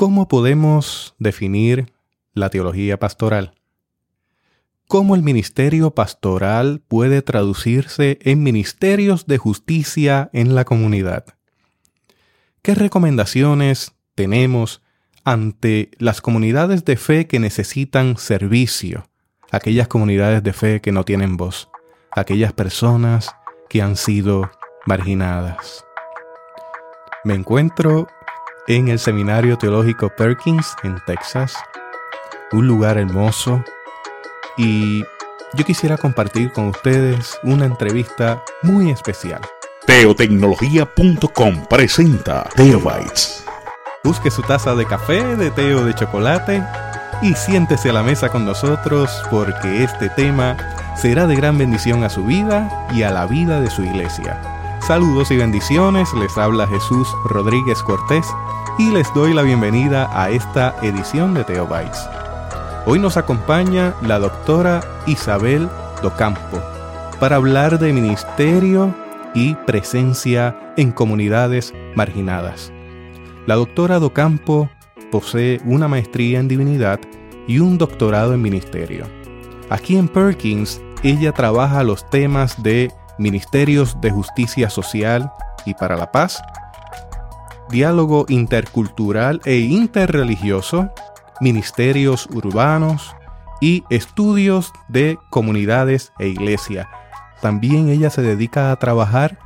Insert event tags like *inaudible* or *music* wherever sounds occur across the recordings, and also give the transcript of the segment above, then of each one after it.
¿Cómo podemos definir la teología pastoral? ¿Cómo el ministerio pastoral puede traducirse en ministerios de justicia en la comunidad? ¿Qué recomendaciones tenemos ante las comunidades de fe que necesitan servicio? Aquellas comunidades de fe que no tienen voz, aquellas personas que han sido marginadas. Me encuentro en el Seminario Teológico Perkins en Texas, un lugar hermoso, y yo quisiera compartir con ustedes una entrevista muy especial. Teotecnología.com presenta Teobytes. Busque su taza de café, de té o de chocolate y siéntese a la mesa con nosotros porque este tema será de gran bendición a su vida y a la vida de su iglesia. Saludos y bendiciones, les habla Jesús Rodríguez Cortés y les doy la bienvenida a esta edición de Teobytes. Hoy nos acompaña la doctora Isabel Docampo para hablar de ministerio y presencia en comunidades marginadas. La doctora Docampo posee una maestría en divinidad y un doctorado en ministerio. Aquí en Perkins, ella trabaja los temas de ministerios de justicia social y para la paz, diálogo intercultural e interreligioso, ministerios urbanos y estudios de comunidades e iglesia. También ella se dedica a trabajar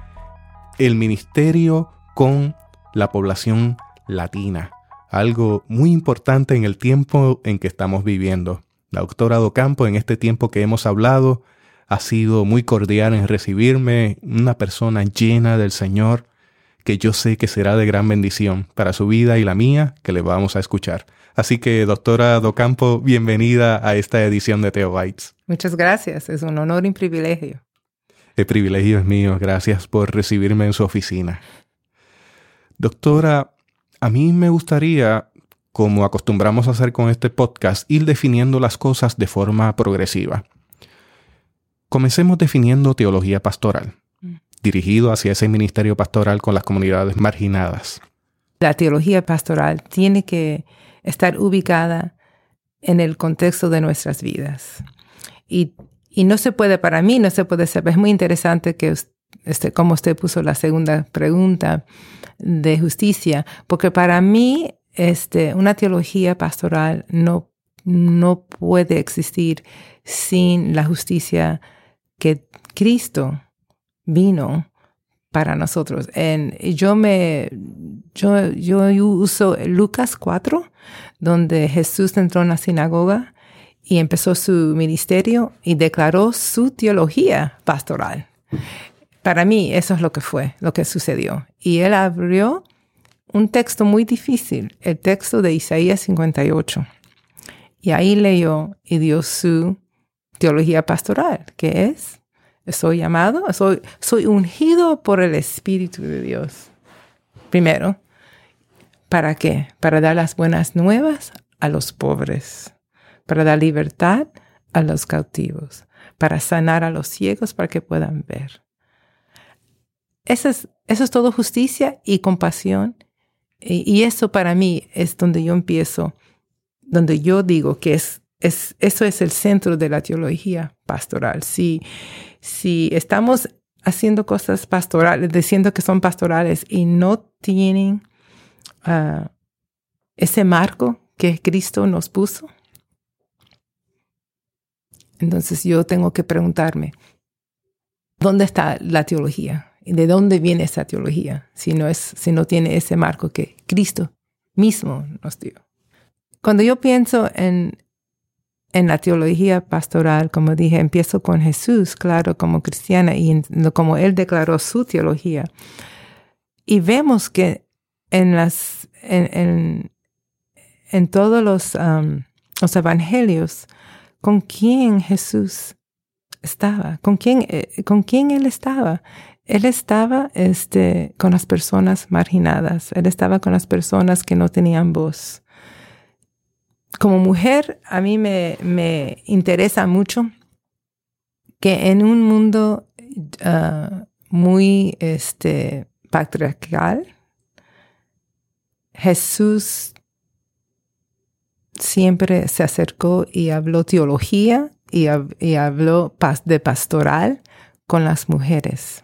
el ministerio con la población latina, algo muy importante en el tiempo en que estamos viviendo. La doctora Docampo, en este tiempo que hemos hablado, ha sido muy cordial en recibirme, una persona llena del Señor, que yo sé que será de gran bendición para su vida y la mía, que le vamos a escuchar. Así que, doctora Docampo, bienvenida a esta edición de Teobytes. Muchas gracias, es un honor y un privilegio. El privilegio es mío, gracias por recibirme en su oficina. Doctora, a mí me gustaría, como acostumbramos a hacer con este podcast, ir definiendo las cosas de forma progresiva. Comencemos definiendo teología pastoral, mm. dirigido hacia ese ministerio pastoral con las comunidades marginadas. La teología pastoral tiene que estar ubicada en el contexto de nuestras vidas. Y, no se puede, para mí, no se puede saber. Es muy interesante que, este, como usted puso la segunda pregunta, de justicia, porque para mí este, una teología pastoral no, no puede existir sin la justicia que Cristo vino para nosotros. En, yo me, yo, yo uso Lucas 4, donde Jesús entró en la sinagoga y empezó su ministerio y declaró su teología pastoral. Para mí eso es lo que fue, lo que sucedió. Y él abrió un texto muy difícil, el texto de Isaías 58. Y ahí leyó y dio su teología pastoral, que es, soy llamado, soy, soy ungido por el Espíritu de Dios. Primero, ¿para qué? Para dar las buenas nuevas a los pobres, para dar libertad a los cautivos, para sanar a los ciegos para que puedan ver eso es, eso es todo justicia y compasión. Y, eso para mí es donde yo empiezo, donde yo digo que es, es, eso es el centro de la teología pastoral. Si, si estamos haciendo cosas pastorales, diciendo que son pastorales y no tienen ah, ese marco que Cristo nos puso, entonces yo tengo que preguntarme, ¿dónde está la teología? ¿De dónde viene esa teología si no, es, si no tiene ese marco que Cristo mismo nos dio? Cuando yo pienso en, en la teología pastoral, como dije, empiezo con Jesús, claro, como cristiana, y como Él declaró su teología. Y vemos que en, las, en, en, todos los, um, los evangelios, con quién Jesús estaba, con quién, eh, con quién Él estaba él estaba este, con las personas marginadas, él estaba con las personas que no tenían voz. Como mujer, a mí me, me interesa mucho que en un mundo ah, muy este, patriarcal, Jesús siempre se acercó y habló teología y, habló de pastoral con las mujeres.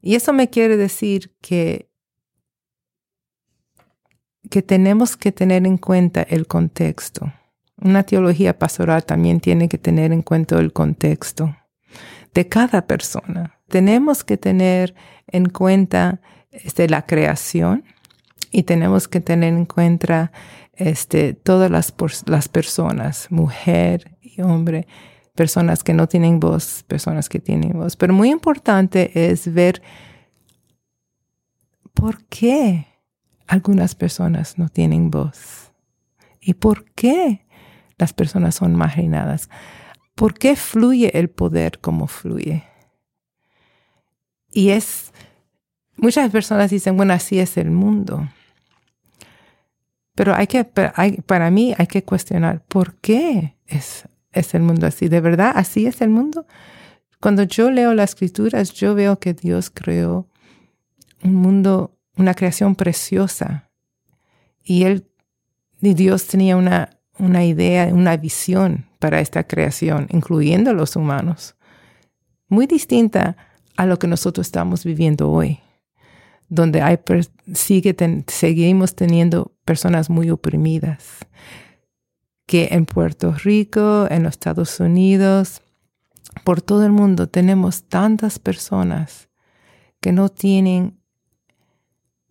Y eso me quiere decir que, que tenemos que tener en cuenta el contexto. Una teología pastoral también tiene que tener en cuenta el contexto de cada persona. Tenemos que tener en cuenta este, la creación y tenemos que tener en cuenta este, todas las, las personas, mujer y hombre, personas que no tienen voz, personas que tienen voz. Pero muy importante es ver por qué algunas personas no tienen voz y por qué las personas son marginadas. ¿Por qué fluye el poder como fluye? Y es, muchas personas dicen, bueno, así es el mundo. Pero hay que, para mí hay que cuestionar, ¿por qué es, es el mundo así? ¿De verdad así es el mundo? Cuando yo leo las escrituras, yo veo que Dios creó un mundo, una creación preciosa. Y él, Dios tenía una, una idea, una visión para esta creación, incluyendo los humanos, muy distinta a lo que nosotros estamos viviendo hoy, donde hay, sigue seguimos teniendo personas muy oprimidas, que en Puerto Rico, en los Estados Unidos, por todo el mundo tenemos tantas personas que no tienen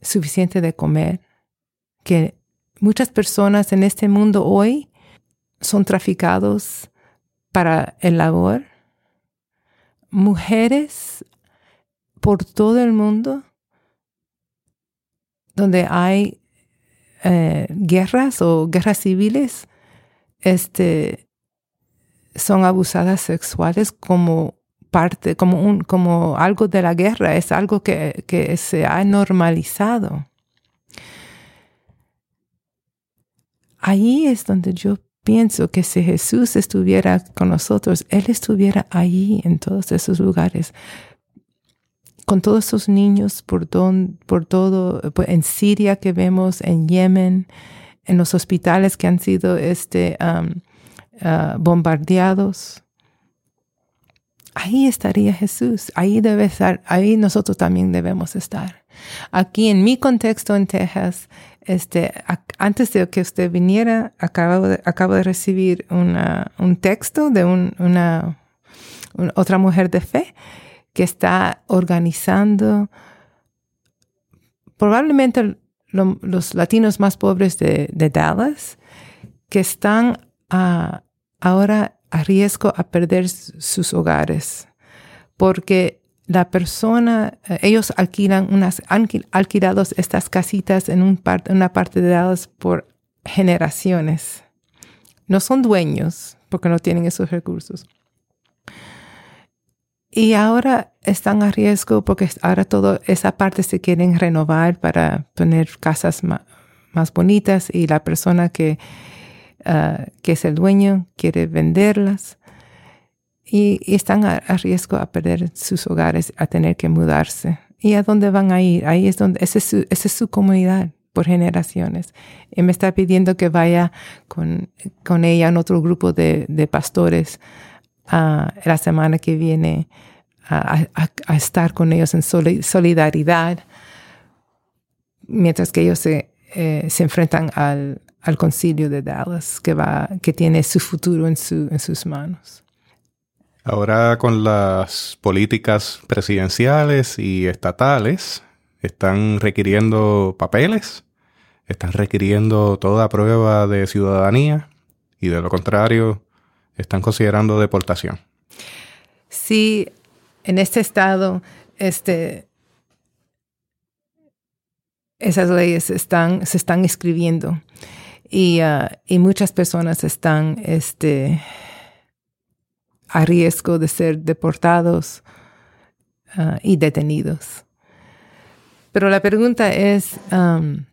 suficiente de comer, que muchas personas en este mundo hoy son traficados para el labor. Mujeres por todo el mundo donde hay eh, guerras o guerras civiles, este, son abusadas sexuales como parte, como, un, como algo de la guerra, es algo que, que se ha normalizado. Ahí es donde yo pienso que si Jesús estuviera con nosotros, Él estuviera ahí en todos esos lugares, con todos esos niños por, por todo, en Siria que vemos, en Yemen, en los hospitales que han sido este, uh, bombardeados. Ahí estaría Jesús, ahí debe estar, ahí nosotros también debemos estar. Aquí en mi contexto en Texas, este, antes de que usted viniera, acabo de, acabo de recibir un texto de una, otra mujer de fe que está organizando probablemente los latinos más pobres de, Dallas, que están ahora a riesgo a perder sus hogares, porque la persona, eh, ellos alquilan unas, han alquilado estas casitas en un una parte de Dallas por generaciones. No son dueños porque no tienen esos recursos. Y ahora están a riesgo porque ahora toda esa parte se quieren renovar para poner casas más, bonitas y la persona que, ah, que es el dueño quiere venderlas. Y, están a, riesgo a perder sus hogares, a tener que mudarse. ¿Y a dónde van a ir? Ahí es donde, esa es su, comunidad por generaciones. Y me está pidiendo que vaya con, con ella en otro grupo de, pastores la semana que viene a, estar con ellos en solidaridad, mientras que ellos se, eh, se enfrentan al, al, concilio de Dallas, que, va, que tiene su futuro en, su, en sus manos. Ahora con las políticas presidenciales y estatales, están requiriendo papeles, están requiriendo toda prueba de ciudadanía y de lo contrario, están considerando deportación. Sí, en este estado, este, esas leyes están, se están escribiendo y, uh, y muchas personas están este, a riesgo de ser deportados uh, y detenidos. Pero la pregunta es um,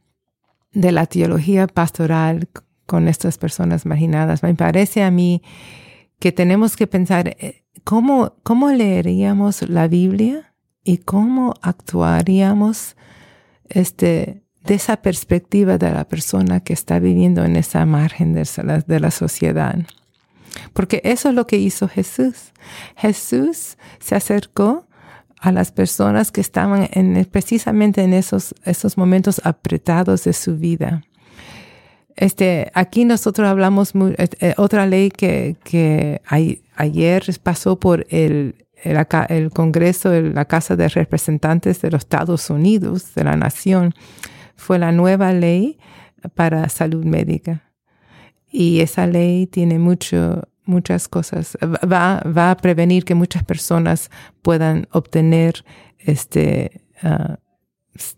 de la teología pastoral con estas personas marginadas. Me parece a mí que tenemos que pensar eh, cómo, cómo leeríamos la Biblia y cómo actuaríamos este, de esa perspectiva de la persona que está viviendo en esa margen de la, de la sociedad. Porque eso es lo que hizo Jesús. Jesús se acercó a las personas que estaban en, precisamente en esos, esos momentos apretados de su vida. Este, aquí nosotros hablamos eh, otra ley que, que ayer pasó por el, el Congreso, la Casa de Representantes de los Estados Unidos, de la Nación, fue la nueva ley para salud médica. Y esa ley tiene mucho, muchas cosas. Va, va a prevenir que muchas personas puedan obtener este uh,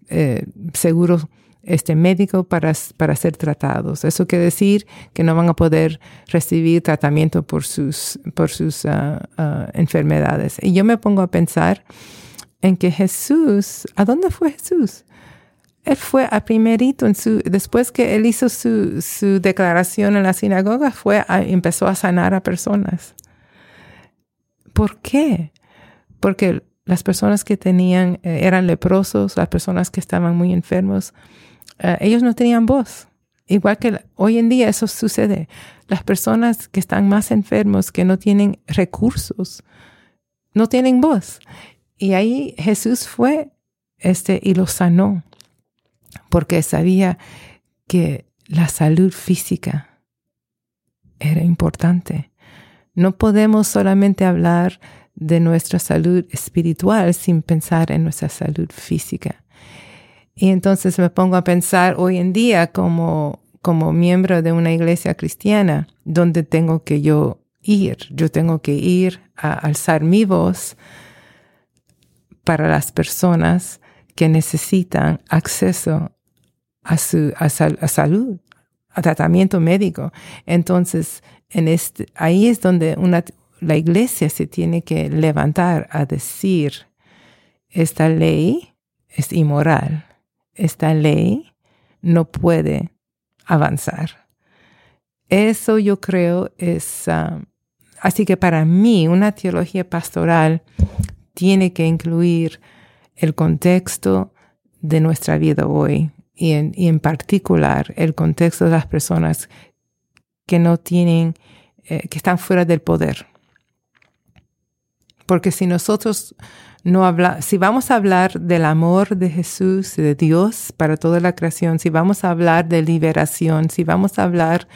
eh, seguro este médico para, para ser tratados. Eso quiere decir que no van a poder recibir tratamiento por sus, por sus uh, uh, enfermedades. Y yo me pongo a pensar en que Jesús, ¿a dónde fue Jesús? Él fue a primerito, en después que él hizo su, su declaración en la sinagoga, fue empezó a sanar a personas. ¿Por qué? Porque las personas que tenían, eh, eran leprosos, las personas que estaban muy enfermos, eh, ellos no tenían voz. Igual que hoy en día eso sucede. Las personas que están más enfermos, que no tienen recursos, no tienen voz. Y ahí Jesús fue este, y los sanó porque sabía que la salud física era importante. No podemos solamente hablar de nuestra salud espiritual sin pensar en nuestra salud física. Y entonces me pongo a pensar hoy en día como, como miembro de una iglesia cristiana, donde tengo que yo ir. Yo tengo que ir a alzar mi voz para las personas que necesitan acceso a, su, a, salud, a tratamiento médico. Entonces, en este, ahí es donde una, la iglesia se tiene que levantar a decir, esta ley es inmoral, esta ley no puede avanzar. Eso yo creo es, ah, así que para mí una teología pastoral tiene que incluir el contexto de nuestra vida hoy y en, y en particular el contexto de las personas que no tienen, eh, que están fuera del poder. Porque si nosotros no hablamos, si vamos a hablar del amor de Jesús, de Dios para toda la creación, si vamos a hablar de liberación, si vamos a hablar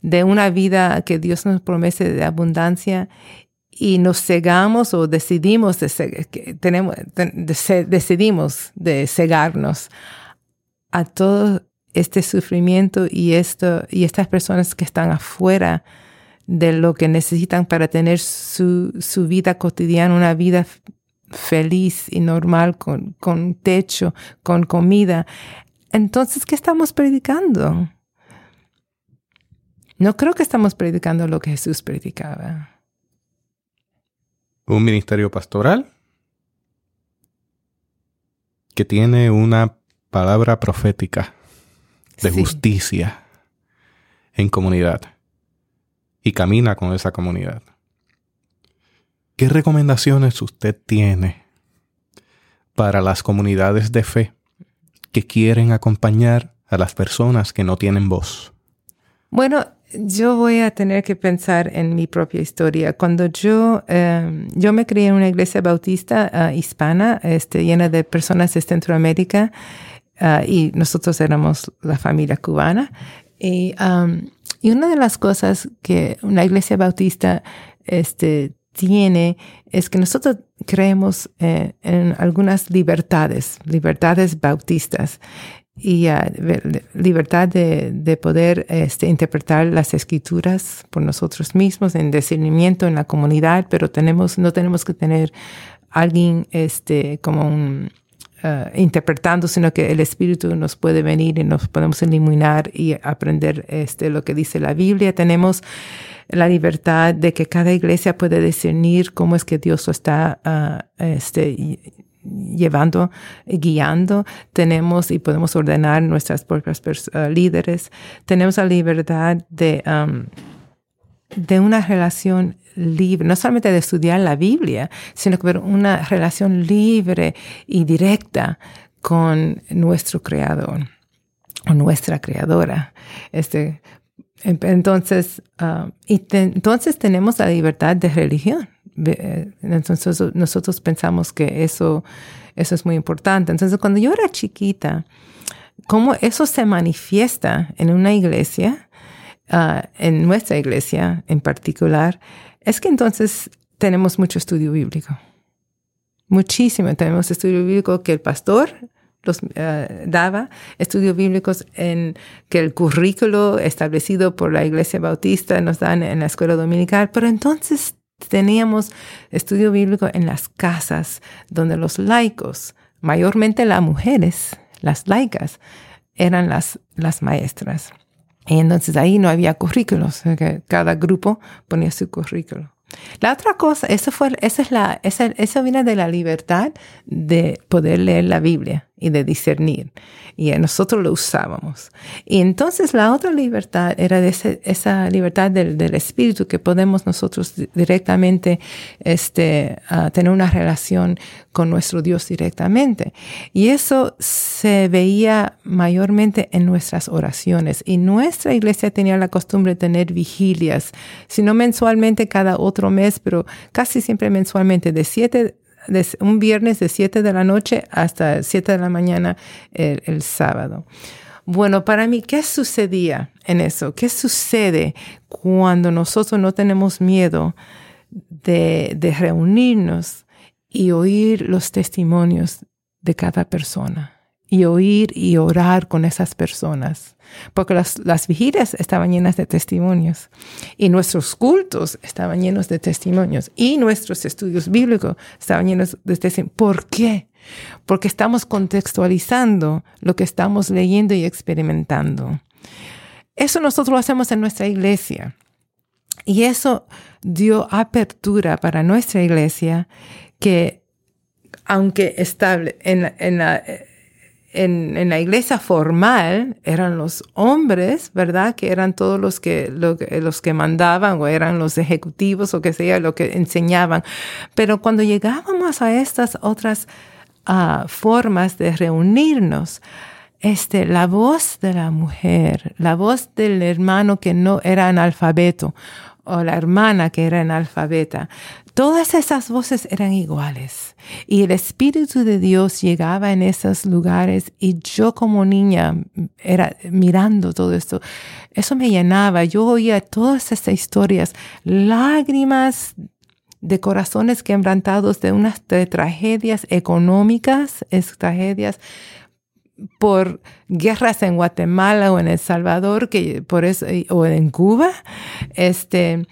de una vida que Dios nos promete de abundancia y nos cegamos o decidimos de, tenemos, decidimos de cegarnos a todo este sufrimiento y esto y estas personas que están afuera de lo que necesitan para tener su, su vida cotidiana, una vida feliz y normal, con, con techo, con comida. Entonces, ¿qué estamos predicando? No creo que estamos predicando lo que Jesús predicaba un ministerio pastoral que tiene una palabra profética de justicia en comunidad y camina con esa comunidad. ¿Qué recomendaciones usted tiene para las comunidades de fe que quieren acompañar a las personas que no tienen voz? Bueno, yo voy a tener que pensar en mi propia historia. Cuando yo, em, yo me crié en una iglesia bautista ah, hispana, este, llena de personas de Centroamérica, ah, y nosotros éramos la familia cubana. Y, y, una de las cosas que una iglesia bautista este, tiene es que nosotros creemos eh, en algunas libertades, libertades bautistas y libertad de, de poder este, interpretar las escrituras por nosotros mismos, en discernimiento en la comunidad, pero tenemos, no tenemos que tener alguien este, como un, uh, interpretando, sino que el Espíritu nos puede venir y nos podemos iluminar y aprender este, lo que dice la Biblia. Tenemos la libertad de que cada iglesia puede discernir cómo es que Dios lo está uh, este, llevando, guiando, tenemos y podemos ordenar nuestras propias uh, líderes, tenemos la libertad de, um, de una relación libre, no solamente de estudiar la Biblia, sino que una relación libre y directa con nuestro Creador. o nuestra creadora. Este, entonces, ah, y entonces tenemos la libertad de religión. Entonces nosotros pensamos que eso, eso es muy importante. Entonces cuando yo era chiquita, cómo eso se manifiesta en una iglesia, ah, en nuestra iglesia en particular, es que entonces tenemos mucho estudio bíblico. Muchísimo. Tenemos estudio bíblico que el pastor los eh, daba, estudios bíblicos en que el currículo establecido por la Iglesia Bautista nos dan en la escuela dominical, pero entonces teníamos estudio bíblico en las casas donde los laicos, mayormente las mujeres, las laicas, eran las, las maestras. Y entonces ahí no había currículos, cada grupo ponía su currículo. La otra cosa, eso fue, esa es la, esa, eso viene de la libertad de poder leer la Biblia y de discernir. Y nosotros lo usábamos. Y entonces la otra libertad era de esa libertad del, del, espíritu que podemos nosotros directamente este, tener una relación con nuestro Dios directamente. Y eso se veía mayormente en nuestras oraciones. Y nuestra iglesia tenía la costumbre de tener vigilias, si no mensualmente cada otro mes, pero casi siempre mensualmente, de siete un viernes de 7 de la noche hasta 7 de la mañana el, sábado. Bueno, para mí, ¿qué sucedía en eso? ¿Qué sucede cuando nosotros no tenemos miedo de, de reunirnos y oír los testimonios de cada persona? Y oír y orar con esas personas, porque las, las, vigilias estaban llenas de testimonios y nuestros cultos estaban llenos de testimonios y nuestros estudios bíblicos estaban llenos de testimonios. ¿Por qué? Porque estamos contextualizando lo que estamos leyendo y experimentando. Eso nosotros lo hacemos en nuestra iglesia. Y eso dio apertura para nuestra iglesia que, aunque estable en, en la en, la iglesia formal eran los hombres, ¿verdad? Que eran todos los que, los que mandaban o eran los ejecutivos o que sea, lo que enseñaban. Pero cuando llegábamos a estas otras ah, formas de reunirnos, este, la voz de la mujer, la voz del hermano que no era analfabeto o la hermana que era analfabeta, todas esas voces eran iguales. Y el Espíritu de Dios llegaba en esos lugares y yo como niña era mirando todo esto. Eso me llenaba. Yo oía todas estas historias, lágrimas de corazones quebrantados de unas tragedias económicas, tragedias por guerras en Guatemala o en El Salvador, que por eso, o en Cuba, este,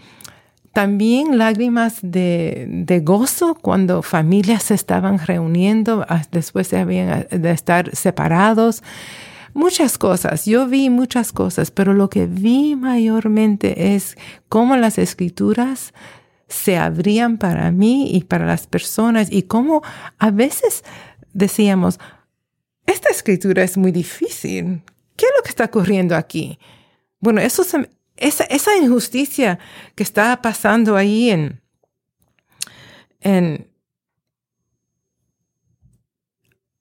también lágrimas de, de, gozo cuando familias se estaban reuniendo ah, después de, habían, de estar separados. Muchas cosas, yo vi muchas cosas, pero lo que vi mayormente es cómo las escrituras se abrían para mí y para las personas y cómo a veces decíamos, esta escritura es muy difícil. ¿Qué es lo que está ocurriendo aquí? Bueno, eso esa, esa, injusticia que está pasando ahí en, en,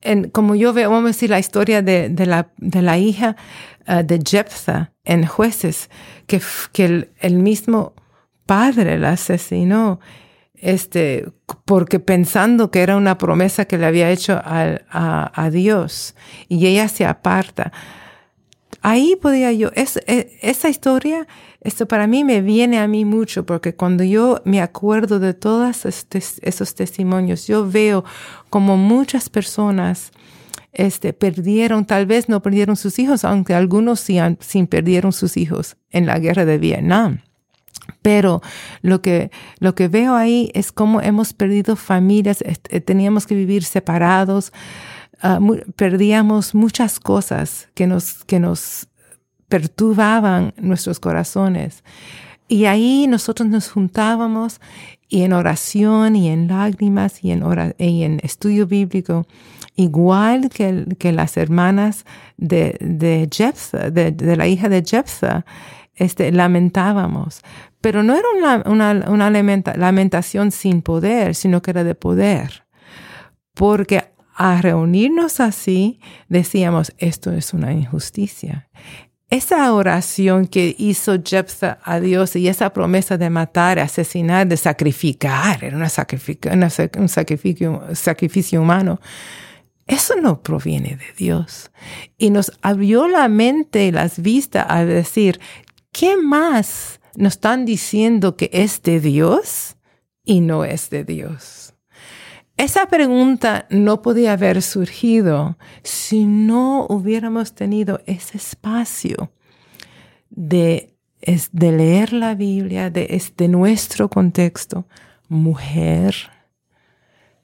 en, como yo veo, vamos a decir, la historia de, la, de la, hija uh, de Jephthah en jueces, que, que el, mismo padre la asesinó este, porque pensando que era una promesa que le había hecho a, a, Dios y ella se aparta. Ahí podía yo, e, esa historia, esto para mí me viene a mí mucho, porque cuando yo me acuerdo de todos esos testimonios, yo veo como muchas personas este, perdieron, tal vez no perdieron sus hijos, aunque algunos sí, sí perdieron sus hijos en la guerra de Vietnam. Pero lo que, lo que veo ahí es cómo hemos perdido familias, eh, teníamos que vivir separados, ah, perdíamos muchas cosas que nos, que nos perturbaban nuestros corazones. Y ahí nosotros nos juntábamos y en oración y en lágrimas y en, y en estudio bíblico, igual que, que las hermanas de, de de, de la hija de Jephthah, este, lamentábamos. Pero no era una, lamentación sin poder, sino que era de poder. Porque a reunirnos así, decíamos, esto es una injusticia. Esa oración que hizo Jephthah a Dios y esa promesa de matar, asesinar, de sacrificar, era una sacrificio, un sacrificio, sacrificio humano, eso no proviene de Dios. Y nos abrió la mente y las vistas a decir, ¿qué más nos están diciendo que es de Dios y no es de Dios? Esa pregunta no podía haber surgido si no hubiéramos tenido ese espacio de, leer la Biblia, de, de nuestro contexto, mujer,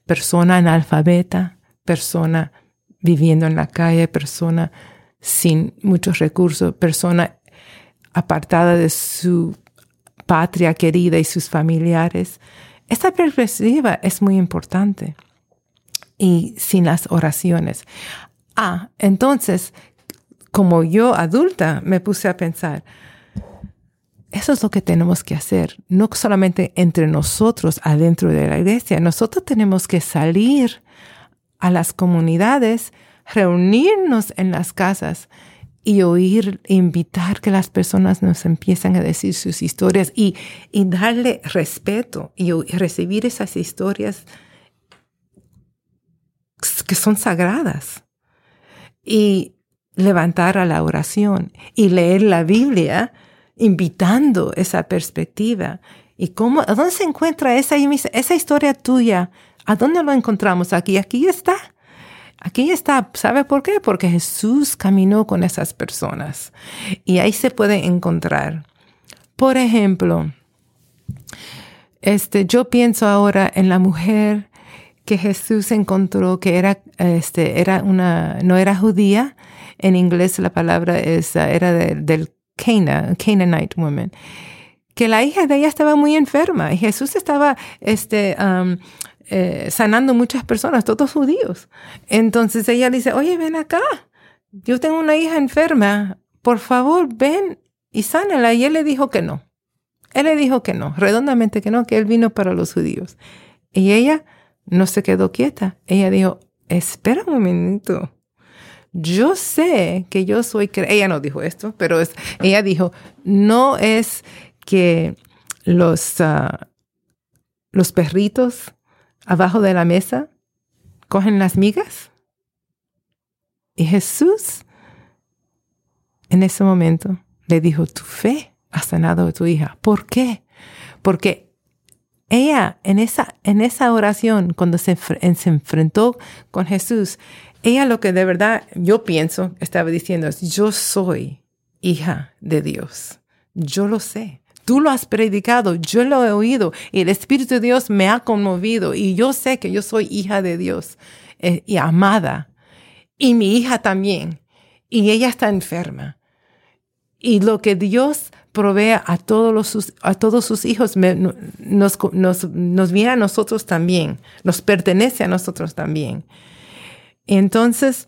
persona analfabeta, persona viviendo en la calle, persona sin muchos recursos, persona apartada de su patria querida y sus familiares. Esta perspectiva es muy importante. Y sin las oraciones. Ah, entonces, como yo adulta me puse a pensar, eso es lo que tenemos que hacer, no solamente entre nosotros adentro de la iglesia, nosotros tenemos que salir a las comunidades, reunirnos en las casas y oír, invitar que las personas nos empiecen a decir sus historias y, darle respeto y, recibir esas historias que son sagradas. Y levantar a la oración y leer la Biblia invitando esa perspectiva. ¿Y cómo, a dónde se encuentra esa, esa historia tuya? ¿A dónde lo encontramos? Aquí, aquí está. Aquí está, ¿sabe por qué? Porque Jesús caminó con esas personas y ahí se puede encontrar. Por ejemplo, este, yo pienso ahora en la mujer que Jesús encontró que era, este, era una, no era judía. En inglés la palabra es, era del Cana, Canaanite woman. Que la hija de ella estaba muy enferma y Jesús estaba, este, eh, sanando muchas personas, todos judíos. Entonces ella dice, oye, ven acá, yo tengo una hija enferma, por favor, ven y sánala. Y él le dijo que no. Él le dijo que no, redondamente que no, que él vino para los judíos. Y ella no se quedó quieta. Ella dijo, espera un minuto. Yo sé que yo soy, ella no dijo esto, pero ella dijo, no es que los, ah, los perritos abajo de la mesa cogen las migas. Y Jesús en ese momento le dijo, tu fe ha sanado a tu hija. ¿Por qué? Porque ella en esa, en esa oración, cuando se, se enfrentó con Jesús, ella lo que de verdad yo pienso estaba diciendo es, yo soy hija de Dios. Yo lo sé. Tú lo has predicado, yo lo he oído y el Espíritu de Dios me ha conmovido y yo sé que yo soy hija de Dios eh, y amada. Y mi hija también. Y ella está enferma. Y lo que Dios provee a todos, a todos sus hijos nos, nos viene a nosotros también, nos pertenece a nosotros también. Entonces,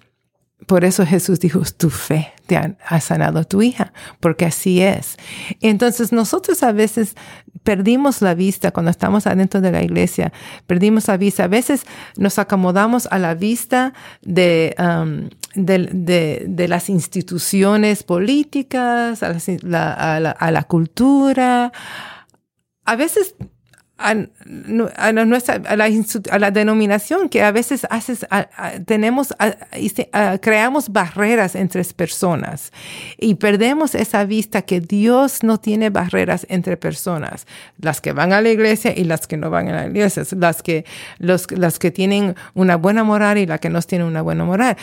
por eso Jesús dijo, tu fe te ha, sanado tu hija, porque así es. Entonces nosotros a veces perdimos la vista cuando estamos adentro de la iglesia, perdimos la vista. A veces nos acomodamos a la vista de, um, de, las instituciones políticas, a la, a la cultura. A veces a, nuestra, la, denominación que a veces haces, tenemos, creamos barreras entre personas y perdemos esa vista que Dios no tiene barreras entre personas, las que van a la iglesia y las que no van a la iglesia, las que, los, las que tienen una buena moral y las que no tienen una buena moral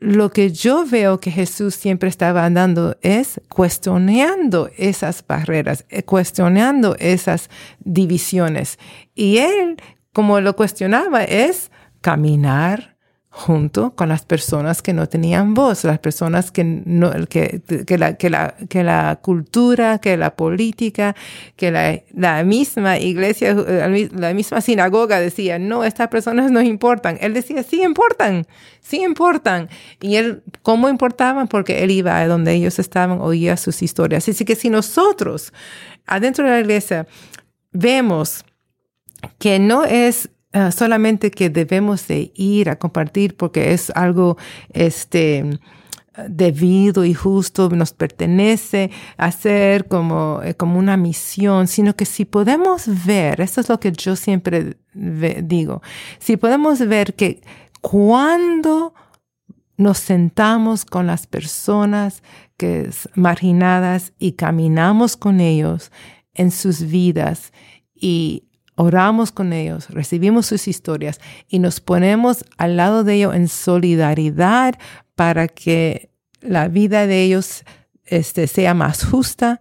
lo que yo veo que Jesús siempre estaba andando es cuestionando esas barreras, eh, cuestionando esas divisiones. Y él, como lo cuestionaba, es caminar junto con las personas que no tenían voz, las personas que, no, que, que, la, cultura, que la política, que la, la misma iglesia, la misma sinagoga decía, no, estas personas no importan. Él decía, sí importan, sí importan. Y él, ¿cómo importaban? Porque él iba a donde ellos estaban, oía sus historias. Así que si nosotros, adentro de la iglesia, vemos que no es ah, solamente que debemos de ir a compartir porque es algo, este, debido y justo, nos pertenece hacer como, eh, como una misión, sino que si podemos ver, eso es lo que yo siempre digo, si podemos ver que cuando nos sentamos con las personas que es marginadas y caminamos con ellos en sus vidas y oramos con ellos, recibimos sus historias y nos ponemos al lado de ellos en solidaridad para que la vida de ellos este, sea más justa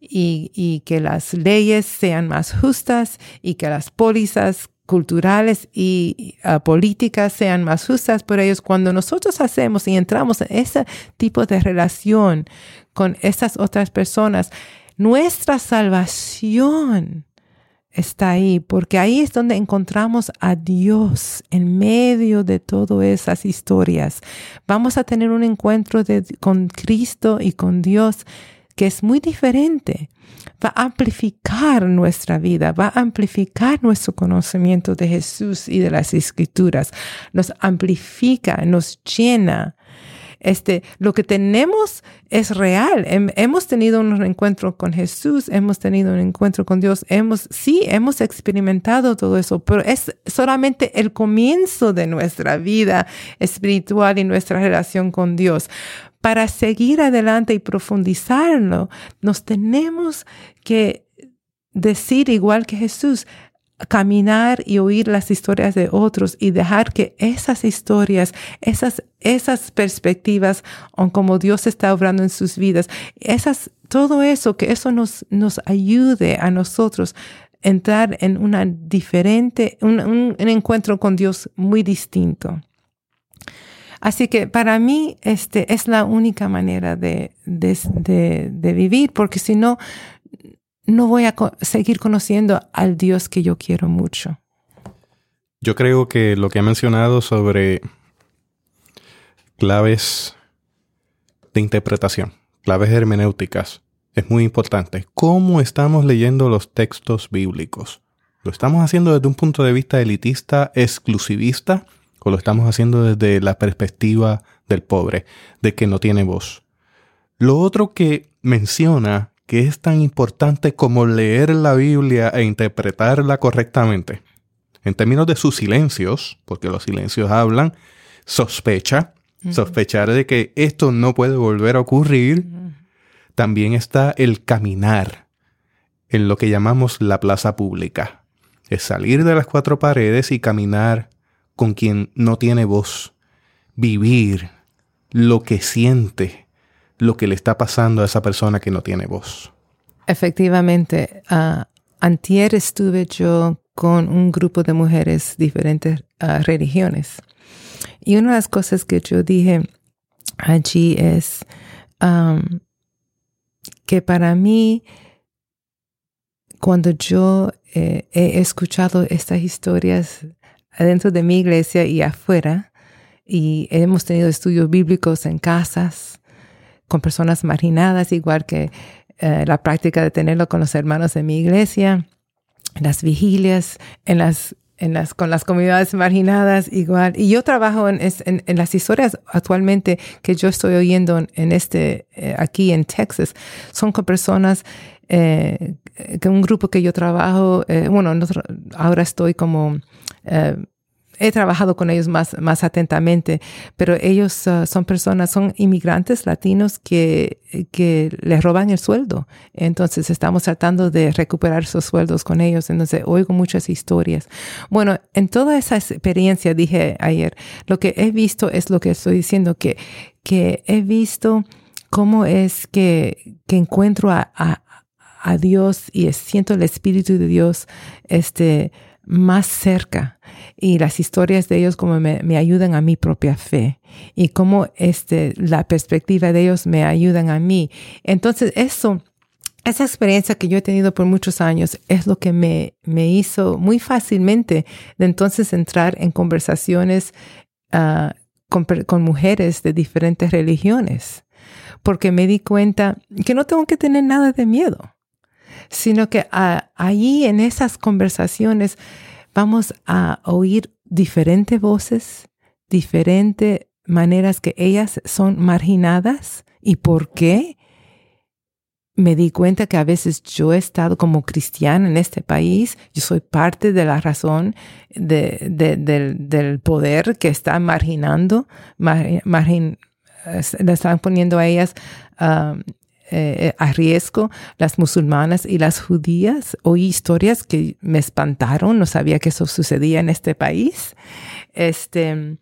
y, y que las leyes sean más justas y que las pólizas culturales y ah, políticas sean más justas por ellos. Cuando nosotros hacemos y entramos en ese tipo de relación con esas otras personas, nuestra salvación está ahí, porque ahí es donde encontramos a Dios en medio de todas esas historias. Vamos a tener un encuentro con Cristo y con Dios que es muy diferente va a amplificar nuestra vida, va a amplificar nuestro conocimiento de Jesús y de las escrituras, nos amplifica, nos llena. Este, lo que tenemos es real. Hemos tenido un encuentro con Jesús, hemos tenido un encuentro con Dios, hemos, sí, hemos experimentado todo eso, pero es solamente el comienzo de nuestra vida espiritual y nuestra relación con Dios para seguir adelante y profundizarlo, nos tenemos que decir igual que Jesús, caminar y oír las historias de otros y dejar que esas historias, esas, esas perspectivas, como Dios está obrando en sus vidas, esas, todo eso, que eso nos, nos ayude a nosotros entrar en una diferente, un encuentro con Dios muy distinto. Así que para mí este, es la única manera de, de, vivir, porque si no, no voy a seguir conociendo al Dios que yo quiero mucho. Yo creo que lo que ha mencionado sobre claves de interpretación, claves hermenéuticas, es muy importante. ¿Cómo estamos leyendo los textos bíblicos? ¿Lo estamos haciendo desde un punto de vista elitista, exclusivista? o lo estamos haciendo desde la perspectiva del pobre, de que no tiene voz. Lo otro que menciona que es tan importante como leer la Biblia e interpretarla correctamente, en términos de sus silencios, porque los silencios hablan, sospecha, sospechar de que esto no puede volver a ocurrir, también está el caminar en lo que llamamos la plaza pública. Es salir de las cuatro paredes y caminar con quien no tiene voz, vivir lo que siente, lo que le está pasando a esa persona que no tiene voz. Efectivamente, uh, antier estuve yo con un grupo de mujeres diferentes ah, religiones. Y una de las cosas que yo dije allí es que para mí, cuando yo eh, he escuchado estas historias adentro de mi iglesia y afuera. Y hemos tenido estudios bíblicos en casas con personas marginadas, igual que eh, la práctica de tenerlo con los hermanos de mi iglesia, las vigilias, en las, en las, con las comunidades marginadas, igual. Y yo trabajo en, en, las historias actualmente que yo estoy oyendo en, este, eh, aquí en Texas, son con personas eh, que un grupo que yo trabajo, bueno, ahora estoy como he trabajado con ellos más, más atentamente, pero ellos uh, son personas, son inmigrantes latinos que, que les roban el sueldo. Entonces estamos tratando de recuperar esos sueldos con ellos. Entonces oigo muchas historias. Bueno, en toda esa experiencia, dije ayer, lo que he visto es lo que estoy diciendo, que, que he visto cómo es que, que encuentro a, a, a Dios y siento el Espíritu de Dios, este, más cerca y las historias de ellos como me, me, ayudan a mi propia fe y como este, la perspectiva de ellos me ayudan a mí. Entonces eso, esa experiencia que yo he tenido por muchos años es lo que me, me hizo muy fácilmente de entonces entrar en conversaciones uh, con, con mujeres de diferentes religiones, porque me di cuenta que no tengo que tener nada de miedo sino que ahí en esas conversaciones vamos a oír diferentes voces, diferentes maneras que ellas son marginadas y por qué. Me di cuenta que a veces yo he estado como cristiana en este país, yo soy parte de la razón del, poder que está marginando, margin, le están poniendo a ellas eh, a riesgo las musulmanas y las judías. Oí historias que me espantaron, no sabía que eso sucedía en este país. Este,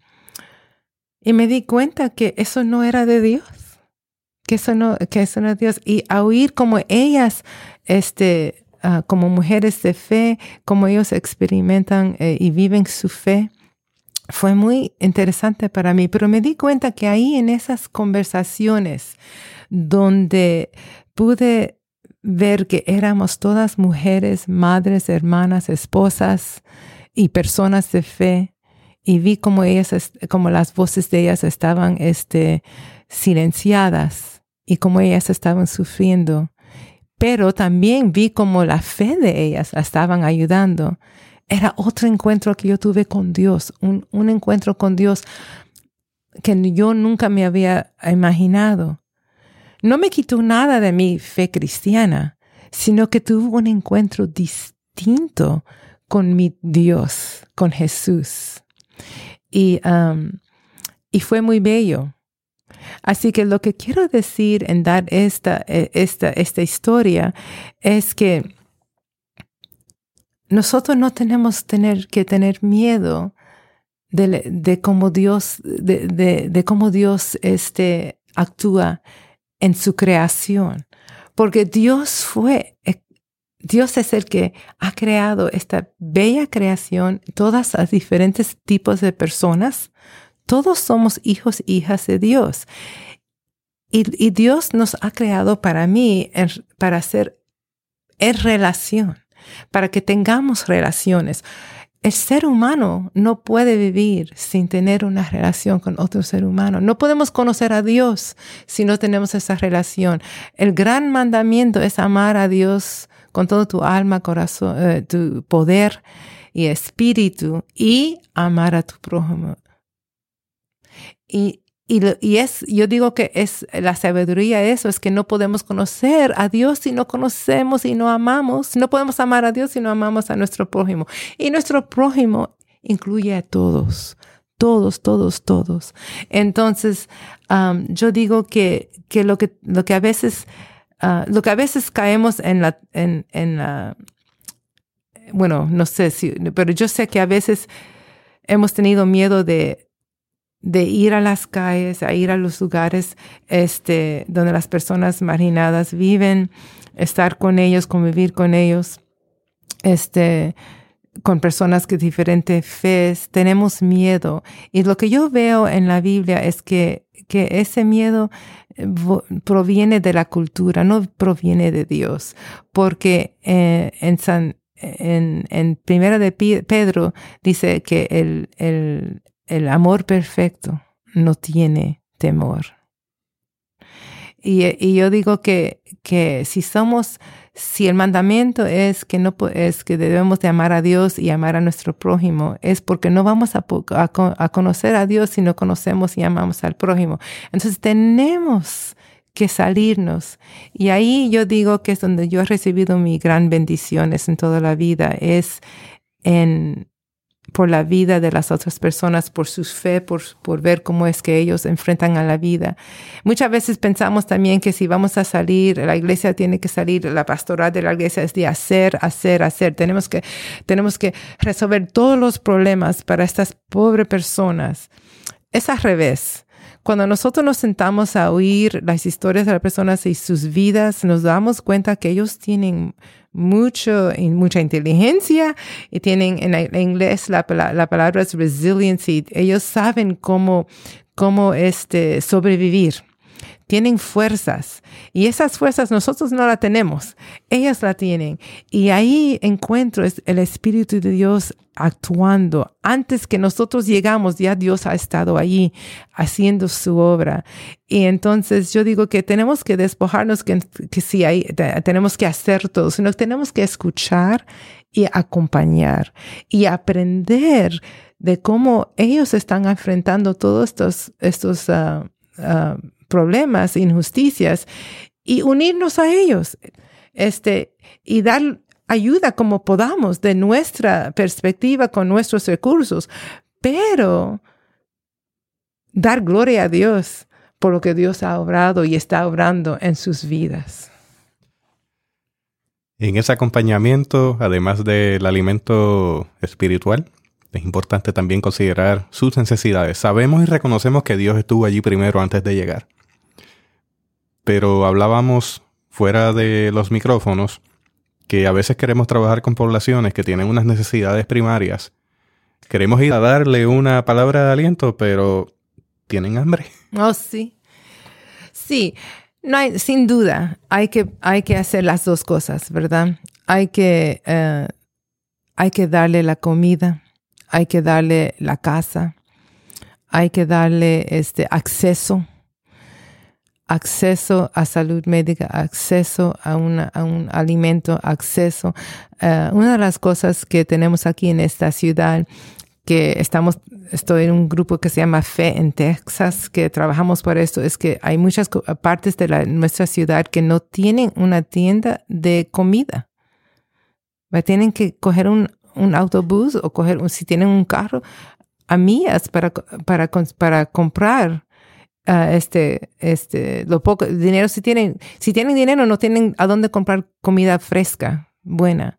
y me di cuenta que eso no era de Dios, que eso no, que eso no es Dios. Y a oír como ellas, este, ah, como mujeres de fe, como ellos experimentan eh, y viven su fe, fue muy interesante para mí, pero me di cuenta que ahí en esas conversaciones donde pude ver que éramos todas mujeres, madres, hermanas, esposas y personas de fe, y vi como ellas, como las voces de ellas estaban este, silenciadas y como ellas estaban sufriendo. Pero también vi como la fe de ellas la estaban ayudando era otro encuentro que yo tuve con Dios, un, encuentro con Dios que yo nunca me había imaginado. No me quitó nada de mi fe cristiana, sino que tuve un encuentro distinto con mi Dios, con Jesús. Y, um, y fue muy bello. Así que lo que quiero decir en dar esta, e, esta, esta historia es que nosotros no tenemos tener, que tener miedo de, cómo Dios, de, cómo Dios este, actúa en su creación. Porque Dios fue, eh, Dios es el que ha creado esta bella creación, todas las diferentes tipos de personas. Todos somos hijos e hijas de Dios. Y, Dios nos ha creado para mí, para ser en relación para que tengamos relaciones. El ser humano no puede vivir sin tener una relación con otro ser humano. No podemos conocer a Dios si no tenemos esa relación. El gran mandamiento es amar a Dios con todo tu alma, corazón, eh, tu poder y espíritu y amar a tu prójimo. Y, es, yo digo que es la sabiduría eso, es que no podemos conocer a Dios si no conocemos y no amamos. No podemos amar a Dios si no amamos a nuestro prójimo. Y nuestro prójimo incluye a todos, todos, todos, todos. Entonces, um, yo digo que, que, lo que lo que a veces, uh, lo que a veces caemos en la, en, en la, bueno, no sé si, pero yo sé que a veces hemos tenido miedo de, de ir a las calles, a ir a los lugares este, donde las personas marginadas viven, estar con ellos, convivir con ellos, este, con personas que diferentes fes, tenemos miedo. Y lo que yo veo en la Biblia es que, que ese miedo eh, proviene de la cultura, no proviene de Dios. Porque eh, en San, en, en Primera de Pedro dice que el, el, el amor perfecto no tiene temor. Y, yo digo que, que, si somos, si el mandamiento es que no es que debemos de amar a Dios y amar a nuestro prójimo, es porque no vamos a, a, conocer a Dios si no conocemos y amamos al prójimo. Entonces tenemos que salirnos. Y ahí yo digo que es donde yo he recibido mis gran bendiciones en toda la vida, es en, por la vida de las otras personas, por su fe, por, por ver cómo es que ellos enfrentan a la vida. Muchas veces pensamos también que si vamos a salir, la iglesia tiene que salir, la pastoral de la iglesia es de hacer, hacer, hacer. Tenemos que, tenemos que resolver todos los problemas para estas pobres personas. Es al revés. Cuando nosotros nos sentamos a oír las historias de las personas y sus vidas, nos damos cuenta que ellos tienen mucho, mucha inteligencia y tienen en, inglés la, la, palabra es resiliency. Ellos saben cómo, cómo este, sobrevivir. Tienen fuerzas y esas fuerzas nosotros no las tenemos, ellas la tienen. Y ahí encuentro el Espíritu de Dios actuando. Antes que nosotros llegamos, ya Dios ha estado allí haciendo su obra. Y entonces yo digo que tenemos que despojarnos, que, que si hay, tenemos que hacer todo, sino que tenemos que escuchar y acompañar y aprender de cómo ellos están enfrentando todos estos, estos uh, uh, problemas, injusticias, y unirnos a ellos, este, y dar ayuda como podamos de nuestra perspectiva con nuestros recursos, pero dar gloria a Dios por lo que Dios ha obrado y está obrando en sus vidas. En ese acompañamiento, además del alimento espiritual, es importante también considerar sus necesidades. Sabemos y reconocemos que Dios estuvo allí primero antes de llegar. Pero hablábamos fuera de los micrófonos que a veces queremos trabajar con poblaciones que tienen unas necesidades primarias. Queremos ir a darle una palabra de aliento, pero tienen hambre. *laughs* Oh, sí. Sí, no hay, sin duda, hay que, hay que hacer las dos cosas, ¿verdad? Hay que, eh, hay que darle la comida, hay que darle la casa, hay que darle este acceso, acceso a salud médica, acceso a, a un alimento, acceso. Uh, una de las cosas que tenemos aquí en esta ciudad, que estamos, estoy en un grupo que se llama Fe en Texas, que trabajamos por esto, es que hay muchas partes de nuestra ciudad que no tienen una tienda de comida. Tienen que coger un, un autobús o coger, si tienen un carro, a millas para, para, para comprar este, este, lo poco dinero. Si tienen, si tienen dinero, no tienen a dónde comprar comida fresca, buena.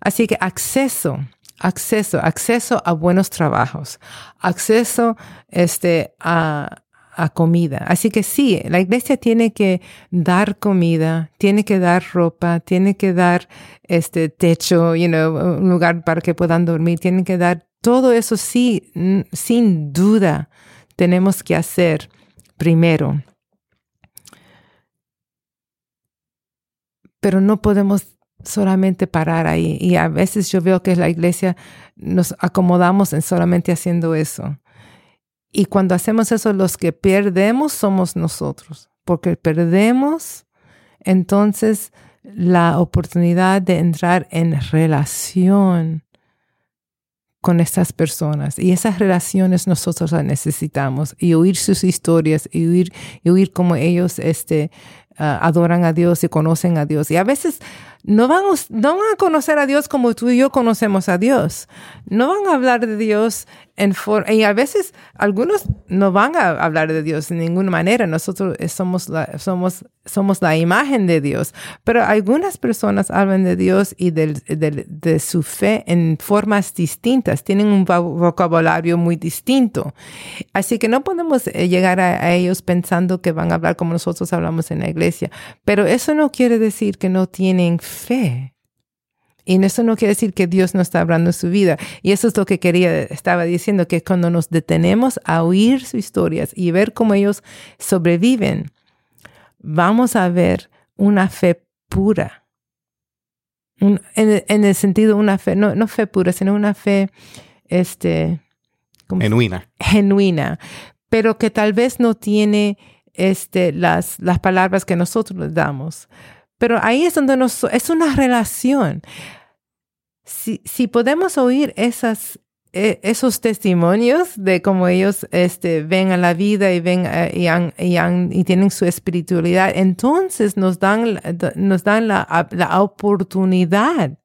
Así que acceso, acceso, acceso a buenos trabajos, acceso este, a, a comida. Así que sí, la iglesia tiene que dar comida, tiene que dar ropa, tiene que dar este techo, you know, un lugar para que puedan dormir, tiene que dar todo eso sí, sin duda tenemos que hacer primero. Pero no podemos solamente parar ahí. Y a veces yo veo que la iglesia nos acomodamos en solamente haciendo eso. Y cuando hacemos eso, los que perdemos somos nosotros, porque perdemos entonces la oportunidad de entrar en relación con estas personas. Y esas relaciones nosotros las necesitamos y oír sus historias y oír, y oír cómo ellos este, uh, adoran a Dios y conocen a Dios. Y a veces no van, no van a conocer a Dios como tú y yo conocemos a Dios. No van a hablar de Dios en forma, y a veces algunos no van a hablar de Dios de ninguna manera. Nosotros somos la, somos, somos la imagen de Dios. Pero algunas personas hablan de Dios y de, de, de su fe en formas distintas. Tienen un vocabulario muy distinto. Así que no podemos eh, llegar a, a ellos pensando que van a hablar como nosotros hablamos en la iglesia. Pero eso no quiere decir que no tienen fe. Y eso no quiere decir que Dios no está hablando su vida. Y eso es lo que quería, estaba diciendo, que cuando nos detenemos a oír sus historias y ver cómo ellos sobreviven, vamos a ver una fe pura. en, el sentido una fe, no, no fe pura, sino una fe este, genuina. Genuina, pero que tal vez no tiene este, las, las palabras que nosotros le damos. Pero ahí es donde nos, es una relación. Si, si podemos oír esas, e, esos testimonios de cómo ellos este, ven a la vida y ven eh, y, y, tienen su espiritualidad, entonces nos dan, nos dan la, la oportunidad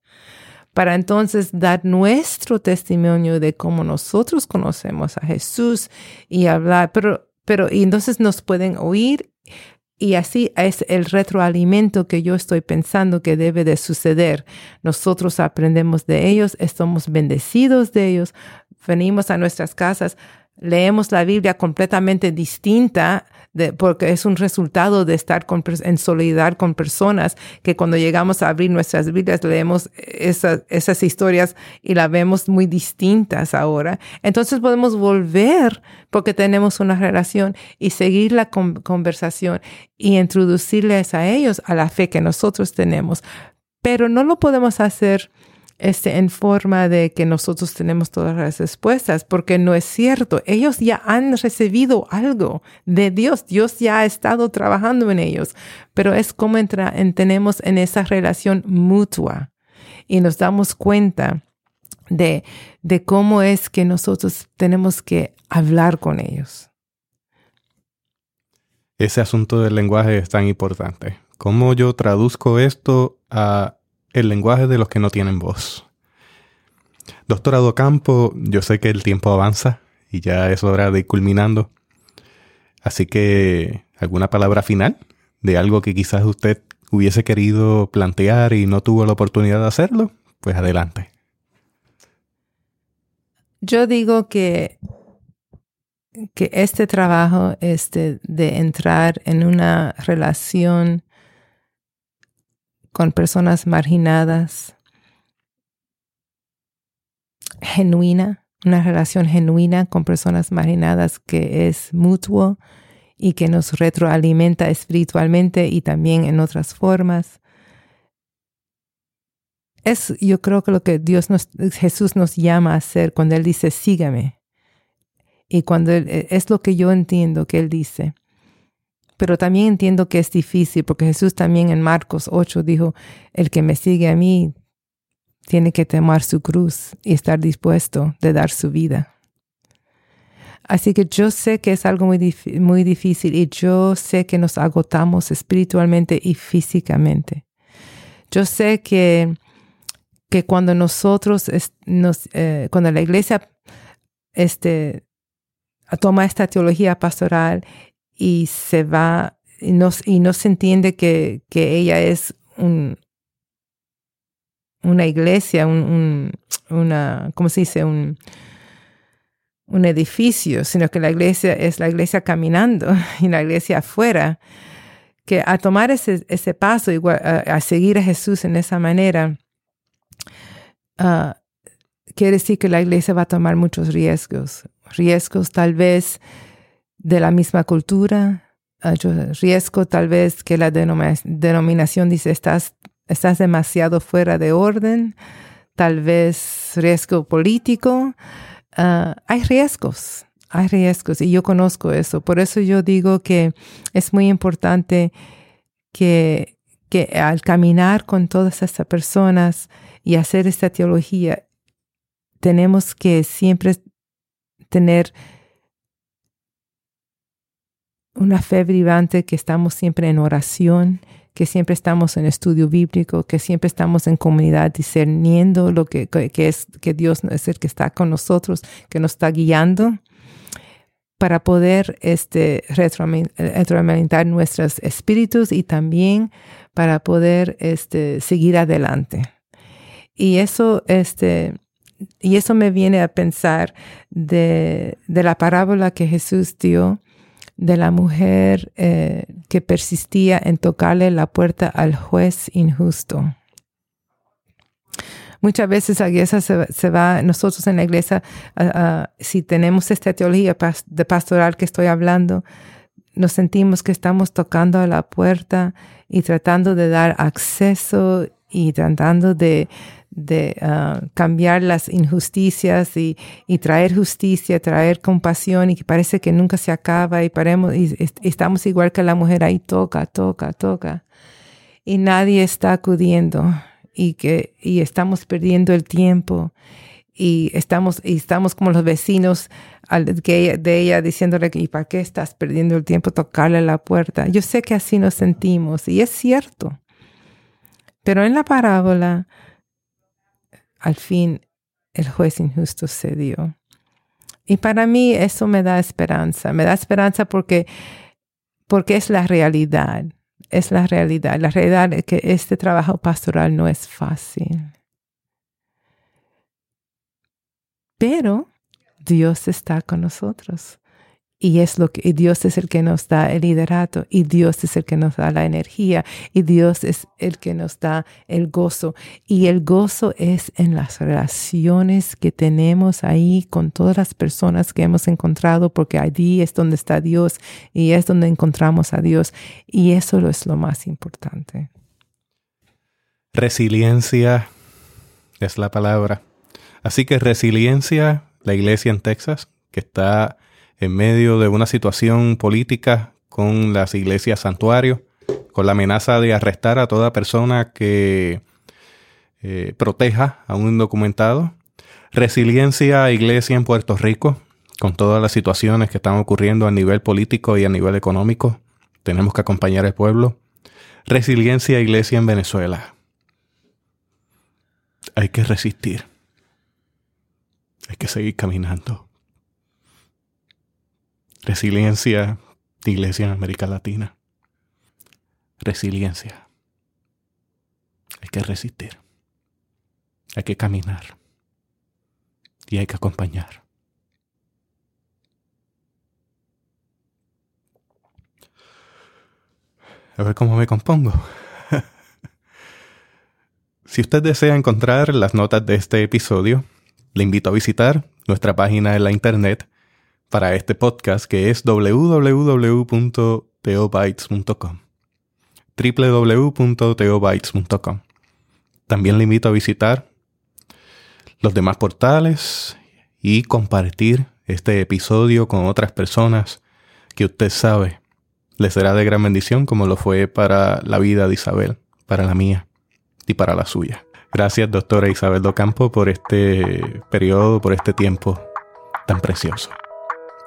para entonces dar nuestro testimonio de cómo nosotros conocemos a Jesús y hablar, pero, pero y entonces nos pueden oír y así es el retroalimento que yo estoy pensando que debe de suceder. Nosotros aprendemos de ellos, estamos bendecidos de ellos, venimos a nuestras casas leemos la Biblia completamente distinta porque es un resultado de estar en solidaridad con personas que cuando llegamos a abrir nuestras Biblias leemos esas historias y las vemos muy distintas ahora. Entonces podemos volver porque tenemos una relación y seguir la conversación y introducirles a ellos a la fe que nosotros tenemos. Pero no lo podemos hacer este, en forma de que nosotros tenemos todas las respuestas, porque no es cierto. Ellos ya han recibido algo de Dios. Dios ya ha estado trabajando en ellos, pero es como entra, tenemos en esa relación mutua y nos damos cuenta de, de cómo es que nosotros tenemos que hablar con ellos. Ese asunto del lenguaje es tan importante. ¿Cómo yo traduzco esto a el lenguaje de los que no tienen voz. Doctor Adocampo, yo sé que el tiempo avanza y ya es hora de ir culminando. Así que, ¿alguna palabra final de algo que quizás usted hubiese querido plantear y no tuvo la oportunidad de hacerlo? Pues adelante. Yo digo que, que este trabajo este, de entrar en una relación con personas marginadas, genuina, una relación genuina con personas marginadas que es mutuo y que nos retroalimenta espiritualmente y también en otras formas. Es yo creo que lo que Dios nos, Jesús nos llama a hacer cuando Él dice, sígame. Y cuando es lo que yo entiendo que Él dice. Pero también entiendo que es difícil porque Jesús también en Marcos 8 dijo, el que me sigue a mí tiene que tomar su cruz y estar dispuesto de dar su vida. Así que yo sé que es algo muy, muy difícil y yo sé que nos agotamos espiritualmente y físicamente. Yo sé que, que cuando nosotros, nos, eh, cuando la iglesia este, toma esta teología pastoral y se va y no, y no se entiende que, que ella es un, una iglesia, un, una, ¿cómo se dice? Un, un edificio, sino que la iglesia es la iglesia caminando *laughs* y la iglesia afuera. Que a tomar ese, ese paso, igual, a, seguir a Jesús en esa manera, ah, quiere decir que la iglesia va a tomar muchos riesgos. Riesgos tal vez de la misma cultura, riesgo tal vez que la denominación dice estás, estás demasiado fuera de orden, tal vez riesgo político. Ah, hay riesgos, hay riesgos y yo conozco eso. Por eso yo digo que es muy importante que, que al caminar con todas estas personas y hacer esta teología, tenemos que siempre tener una fe vibrante que estamos siempre en oración, que siempre estamos en estudio bíblico, que siempre estamos en comunidad discerniendo lo que, es que Dios es el que está con nosotros, que nos está guiando para poder este, retroalimentar nuestros espíritus y también para poder este, seguir adelante. Y eso, este, y eso me viene a pensar de, de la parábola que Jesús dio de la mujer eh, que persistía en tocarle la puerta al juez injusto. Muchas veces la iglesia se, va, nosotros en la iglesia, si tenemos esta teología de pastoral que estoy hablando, nos sentimos que estamos tocando a la puerta y tratando de dar acceso y tratando de, de ah, cambiar las injusticias y, traer justicia, traer compasión y que parece que nunca se acaba y, paremos, y, estamos igual que la mujer ahí toca, toca, toca y nadie está acudiendo y que y estamos perdiendo el tiempo y estamos y estamos como los vecinos de ella diciéndole y para qué estás perdiendo el tiempo tocarle la puerta. Yo sé que así nos sentimos y es cierto. Pero en la parábola al fin el juez injusto cedió. Y para mí eso me da esperanza, me da esperanza porque, porque es la realidad, es la realidad. La realidad es que este trabajo pastoral no es fácil. Pero Dios está con nosotros. Y es lo que Dios es el que nos da el liderato, y Dios es el que nos da la energía, y Dios es el que nos da el gozo. Y el gozo es en las relaciones que tenemos ahí con todas las personas que hemos encontrado, porque allí es donde está Dios y es donde encontramos a Dios. Y eso es lo más importante. Resiliencia es la palabra. Así que resiliencia, la iglesia en Texas, que está en medio de una situación política con las iglesias santuario, con la amenaza de arrestar a toda persona que eh, proteja a un indocumentado. Resiliencia Iglesia en Puerto Rico, con todas las situaciones que están ocurriendo a nivel político y a nivel económico. Tenemos que acompañar al pueblo. Resiliencia Iglesia en Venezuela. Hay que resistir. Hay que seguir caminando. Resiliencia de Iglesia en América Latina. Resiliencia. Hay que resistir. Hay que caminar. Y hay que acompañar. A ver cómo me compongo. *laughs* si usted desea encontrar las notas de este episodio, le invito a visitar nuestra página en la internet para este podcast que es www.teobytes.com www.teobytes.com También le invito a visitar los demás portales y compartir este episodio con otras personas que usted sabe le será de gran bendición como lo fue para la vida de Isabel, para la mía y para la suya. Gracias, doctora Isabel Docampo, por este periodo, por este tiempo tan precioso.